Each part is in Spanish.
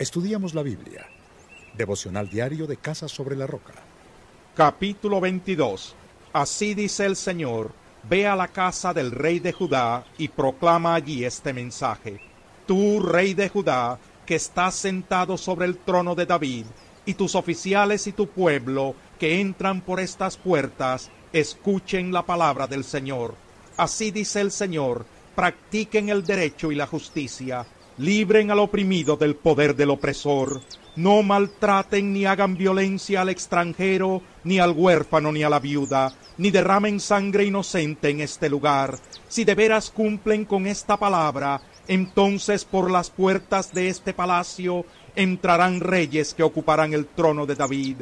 Estudiamos la Biblia. Devocional diario de Casa sobre la Roca. Capítulo 22. Así dice el Señor, ve a la casa del rey de Judá y proclama allí este mensaje. Tú, rey de Judá, que estás sentado sobre el trono de David, y tus oficiales y tu pueblo que entran por estas puertas, escuchen la palabra del Señor. Así dice el Señor, practiquen el derecho y la justicia, libren al oprimido del poder del opresor, no maltraten ni hagan violencia al extranjero, ni al huérfano, ni a la viuda, ni derramen sangre inocente en este lugar. Si de veras cumplen con esta palabra, entonces por las puertas de este palacio entrarán reyes que ocuparán el trono de David.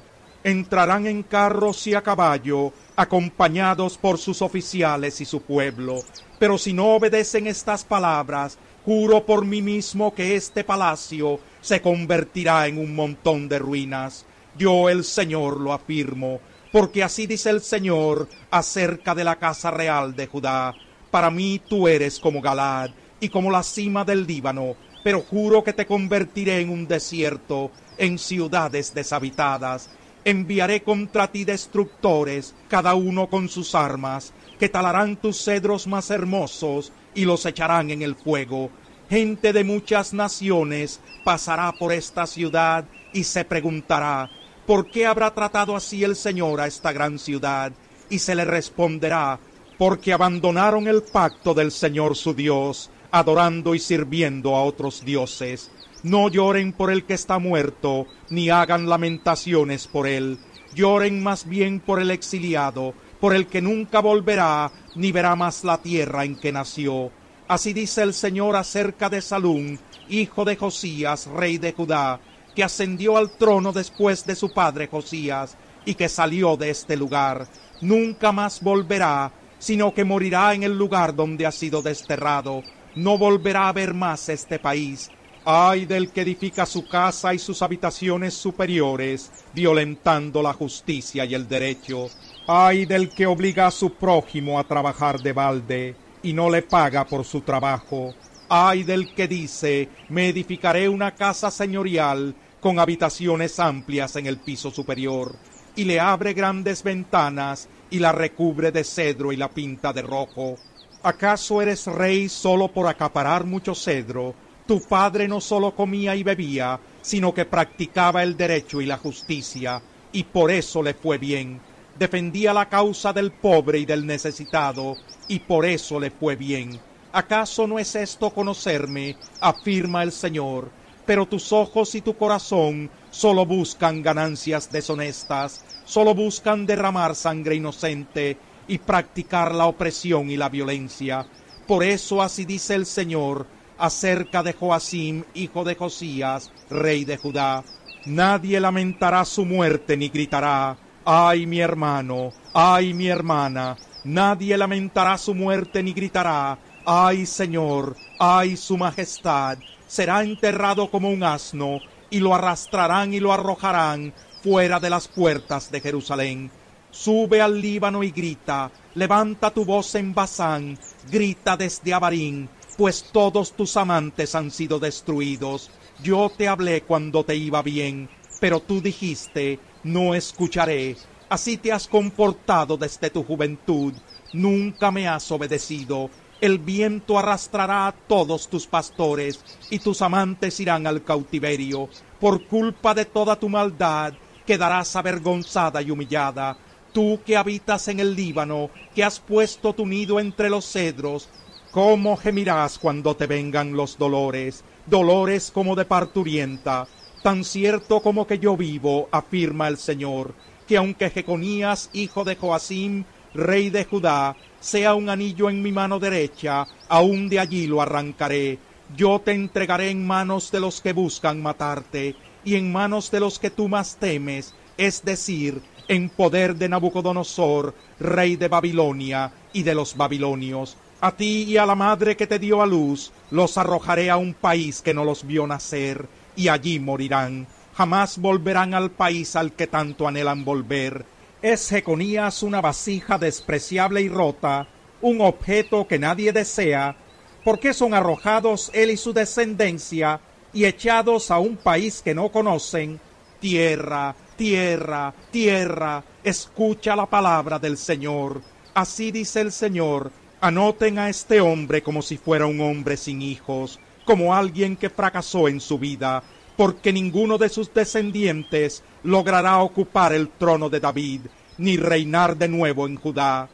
Entrarán en carros y a caballo, acompañados por sus oficiales y su pueblo. Pero si no obedecen estas palabras, juro por mí mismo que este palacio se convertirá en un montón de ruinas. Yo el Señor lo afirmo, porque así dice el Señor acerca de la casa real de Judá. Para mí tú eres como Galad y como la cima del Líbano, pero juro que te convertiré en un desierto, en ciudades deshabitadas. Enviaré contra ti destructores, cada uno con sus armas, que talarán tus cedros más hermosos y los echarán en el fuego. Gente de muchas naciones pasará por esta ciudad y se preguntará, ¿por qué habrá tratado así el Señor a esta gran ciudad? Y se le responderá, porque abandonaron el pacto del Señor su Dios, adorando y sirviendo a otros dioses. No lloren por el que está muerto, ni hagan lamentaciones por él. Lloren más bien por el exiliado, por el que nunca volverá, ni verá más la tierra en que nació. Así dice el Señor acerca de Salún, hijo de Josías, rey de Judá, que ascendió al trono después de su padre Josías, y que salió de este lugar. Nunca más volverá, sino que morirá en el lugar donde ha sido desterrado. No volverá a ver más este país. Ay del que edifica su casa y sus habitaciones superiores, violentando la justicia y el derecho. Ay del que obliga a su prójimo a trabajar de balde y no le paga por su trabajo. Ay del que dice, me edificaré una casa señorial con habitaciones amplias en el piso superior, y le abre grandes ventanas y la recubre de cedro y la pinta de rojo. ¿Acaso eres rey solo por acaparar mucho cedro? Tu padre no solo comía y bebía, sino que practicaba el derecho y la justicia, y por eso le fue bien defendía la causa del pobre y del necesitado, y por eso le fue bien. ¿Acaso no es esto conocerme? afirma el Señor. Pero tus ojos y tu corazón solo buscan ganancias deshonestas, solo buscan derramar sangre inocente y practicar la opresión y la violencia. Por eso así dice el Señor acerca de Joacim, hijo de Josías, rey de Judá. Nadie lamentará su muerte ni gritará, Ay mi hermano, ay mi hermana, nadie lamentará su muerte ni gritará, ay Señor, ay su majestad, será enterrado como un asno, y lo arrastrarán y lo arrojarán fuera de las puertas de Jerusalén. Sube al Líbano y grita, levanta tu voz en Basán, grita desde Abarín, pues todos tus amantes han sido destruidos. Yo te hablé cuando te iba bien, pero tú dijiste, no escucharé. Así te has comportado desde tu juventud, nunca me has obedecido. El viento arrastrará a todos tus pastores, y tus amantes irán al cautiverio. Por culpa de toda tu maldad, quedarás avergonzada y humillada. Tú que habitas en el Líbano, que has puesto tu nido entre los cedros, ¿cómo gemirás cuando te vengan los dolores, dolores como de parturienta? Tan cierto como que yo vivo, afirma el Señor, que aunque Jeconías, hijo de Joacim, rey de Judá, sea un anillo en mi mano derecha, aún de allí lo arrancaré. Yo te entregaré en manos de los que buscan matarte, y en manos de los que tú más temes, es decir, en poder de Nabucodonosor, rey de Babilonia y de los babilonios. A ti y a la madre que te dio a luz, los arrojaré a un país que no los vio nacer, y allí morirán. Jamás volverán al país al que tanto anhelan volver. Es Jeconías una vasija despreciable y rota, un objeto que nadie desea. ¿Por qué son arrojados él y su descendencia y echados a un país que no conocen, tierra, tierra, tierra, escucha la palabra del Señor. Así dice el Señor, anoten a este hombre como si fuera un hombre sin hijos, como alguien que fracasó en su vida, porque ninguno de sus descendientes logrará ocupar el trono de David, ni reinar de nuevo en Judá.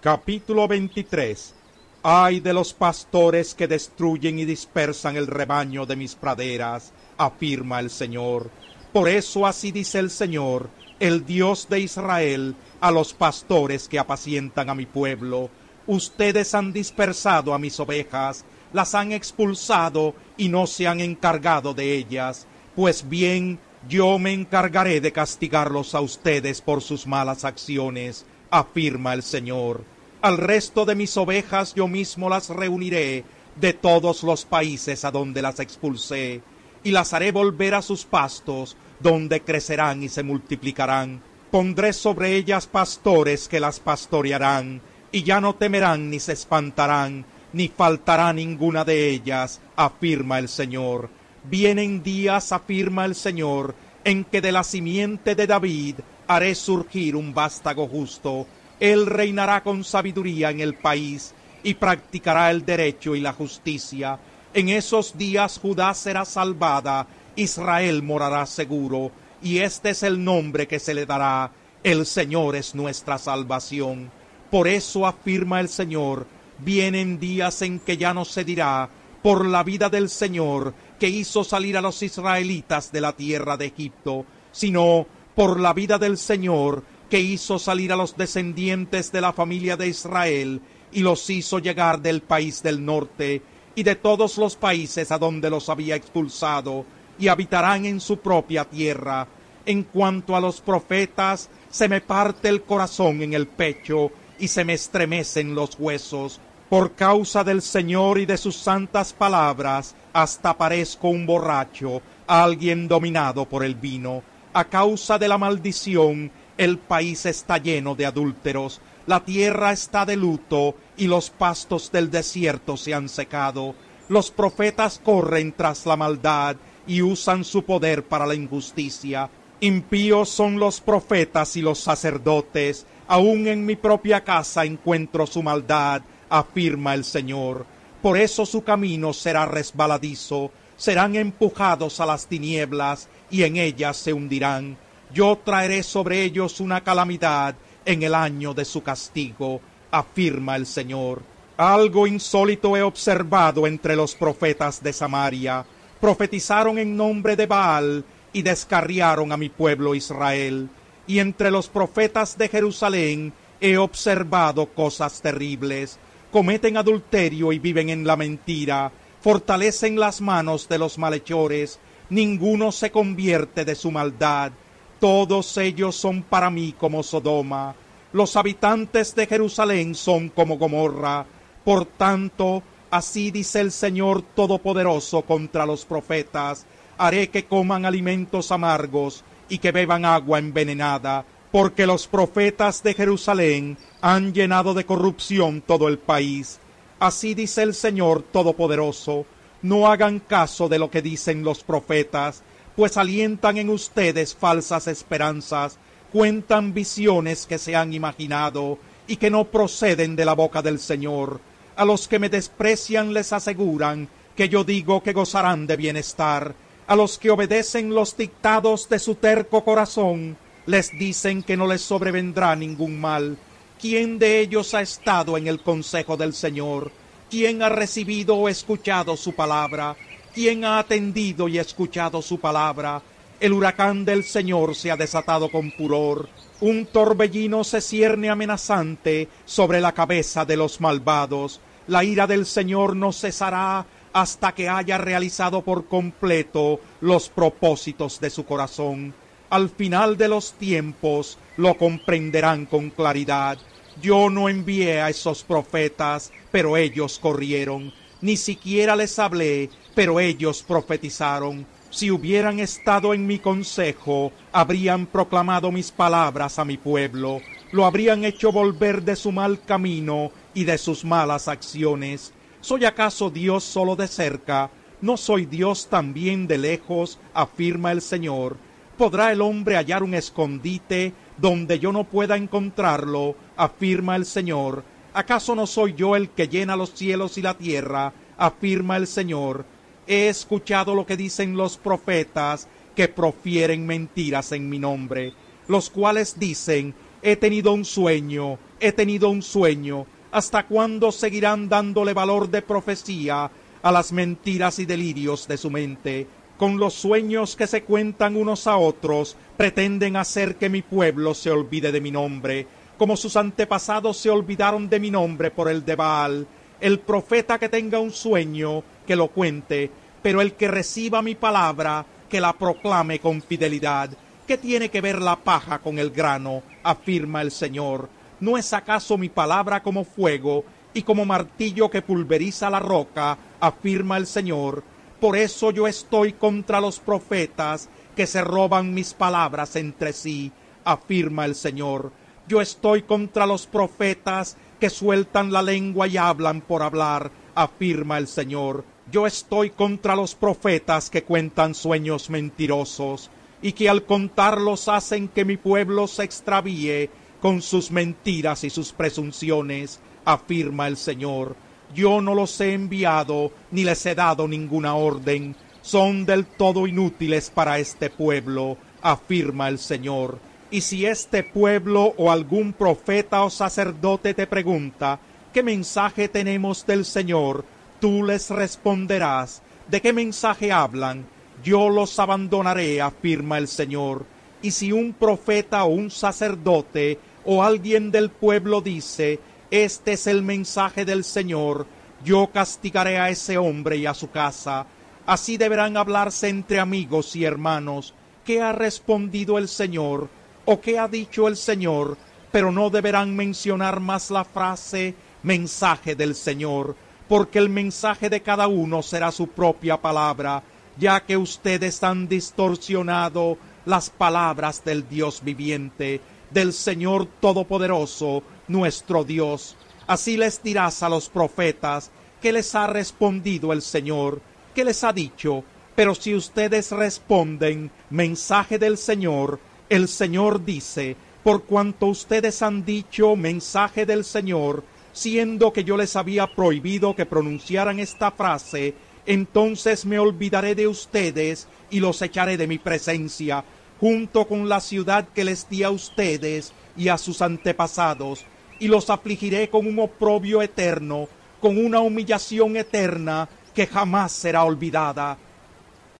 Capítulo 23 Ay de los pastores que destruyen y dispersan el rebaño de mis praderas, afirma el Señor. Por eso así dice el Señor, el Dios de Israel, a los pastores que apacientan a mi pueblo. Ustedes han dispersado a mis ovejas, las han expulsado y no se han encargado de ellas. Pues bien, yo me encargaré de castigarlos a ustedes por sus malas acciones, afirma el Señor. Al resto de mis ovejas yo mismo las reuniré de todos los países a donde las expulsé, y las haré volver a sus pastos, donde crecerán y se multiplicarán. Pondré sobre ellas pastores que las pastorearán, y ya no temerán ni se espantarán, ni faltará ninguna de ellas, afirma el Señor. Vienen días, afirma el Señor, en que de la simiente de David haré surgir un vástago justo, él reinará con sabiduría en el país y practicará el derecho y la justicia. En esos días Judá será salvada, Israel morará seguro, y este es el nombre que se le dará. El Señor es nuestra salvación. Por eso afirma el Señor, vienen días en que ya no se dirá, por la vida del Señor, que hizo salir a los israelitas de la tierra de Egipto, sino por la vida del Señor, que hizo salir a los descendientes de la familia de Israel y los hizo llegar del país del norte y de todos los países a donde los había expulsado y habitarán en su propia tierra. En cuanto a los profetas, se me parte el corazón en el pecho y se me estremecen los huesos. Por causa del Señor y de sus santas palabras, hasta parezco un borracho, alguien dominado por el vino. A causa de la maldición el país está lleno de adúlteros, la tierra está de luto y los pastos del desierto se han secado. Los profetas corren tras la maldad y usan su poder para la injusticia. Impíos son los profetas y los sacerdotes, aun en mi propia casa encuentro su maldad, afirma el Señor. Por eso su camino será resbaladizo, serán empujados a las tinieblas y en ellas se hundirán yo traeré sobre ellos una calamidad en el año de su castigo, afirma el Señor. Algo insólito he observado entre los profetas de Samaria. Profetizaron en nombre de Baal y descarriaron a mi pueblo Israel. Y entre los profetas de Jerusalén he observado cosas terribles. Cometen adulterio y viven en la mentira. Fortalecen las manos de los malhechores. Ninguno se convierte de su maldad todos ellos son para mí como Sodoma, los habitantes de Jerusalén son como Gomorra. Por tanto, así dice el Señor Todopoderoso contra los profetas, haré que coman alimentos amargos y que beban agua envenenada, porque los profetas de Jerusalén han llenado de corrupción todo el país. Así dice el Señor Todopoderoso, no hagan caso de lo que dicen los profetas, pues alientan en ustedes falsas esperanzas, cuentan visiones que se han imaginado y que no proceden de la boca del Señor. A los que me desprecian les aseguran que yo digo que gozarán de bienestar. A los que obedecen los dictados de su terco corazón, les dicen que no les sobrevendrá ningún mal. ¿Quién de ellos ha estado en el consejo del Señor? ¿Quién ha recibido o escuchado su palabra? ¿Quién ha atendido y escuchado su palabra? El huracán del Señor se ha desatado con furor. Un torbellino se cierne amenazante sobre la cabeza de los malvados. La ira del Señor no cesará hasta que haya realizado por completo los propósitos de su corazón. Al final de los tiempos lo comprenderán con claridad. Yo no envié a esos profetas, pero ellos corrieron. Ni siquiera les hablé, pero ellos profetizaron. Si hubieran estado en mi consejo, habrían proclamado mis palabras a mi pueblo, lo habrían hecho volver de su mal camino y de sus malas acciones. ¿Soy acaso Dios solo de cerca? ¿No soy Dios también de lejos? afirma el Señor. ¿Podrá el hombre hallar un escondite donde yo no pueda encontrarlo? afirma el Señor. ¿Acaso no soy yo el que llena los cielos y la tierra? afirma el Señor. He escuchado lo que dicen los profetas que profieren mentiras en mi nombre, los cuales dicen, he tenido un sueño, he tenido un sueño. ¿Hasta cuándo seguirán dándole valor de profecía a las mentiras y delirios de su mente. Con los sueños que se cuentan unos a otros, pretenden hacer que mi pueblo se olvide de mi nombre, como sus antepasados se olvidaron de mi nombre por el de Baal. El profeta que tenga un sueño, que lo cuente, pero el que reciba mi palabra, que la proclame con fidelidad. ¿Qué tiene que ver la paja con el grano? afirma el Señor. ¿No es acaso mi palabra como fuego y como martillo que pulveriza la roca, afirma el Señor. Por eso yo estoy contra los profetas que se roban mis palabras entre sí, afirma el Señor. Yo estoy contra los profetas que sueltan la lengua y hablan por hablar, afirma el Señor. Yo estoy contra los profetas que cuentan sueños mentirosos y que al contarlos hacen que mi pueblo se extravíe con sus mentiras y sus presunciones afirma el Señor. Yo no los he enviado ni les he dado ninguna orden. Son del todo inútiles para este pueblo, afirma el Señor. Y si este pueblo o algún profeta o sacerdote te pregunta, ¿qué mensaje tenemos del Señor? Tú les responderás, ¿de qué mensaje hablan? Yo los abandonaré, afirma el Señor. Y si un profeta o un sacerdote o alguien del pueblo dice, este es el mensaje del Señor. Yo castigaré a ese hombre y a su casa. Así deberán hablarse entre amigos y hermanos. ¿Qué ha respondido el Señor? ¿O qué ha dicho el Señor? Pero no deberán mencionar más la frase mensaje del Señor, porque el mensaje de cada uno será su propia palabra, ya que ustedes han distorsionado las palabras del Dios viviente, del Señor Todopoderoso, nuestro Dios. Así les dirás a los profetas que les ha respondido el Señor, que les ha dicho, pero si ustedes responden, mensaje del Señor, el Señor dice, por cuanto ustedes han dicho mensaje del Señor, siendo que yo les había prohibido que pronunciaran esta frase, entonces me olvidaré de ustedes y los echaré de mi presencia, junto con la ciudad que les di a ustedes y a sus antepasados, y los afligiré con un oprobio eterno, con una humillación eterna que jamás será olvidada.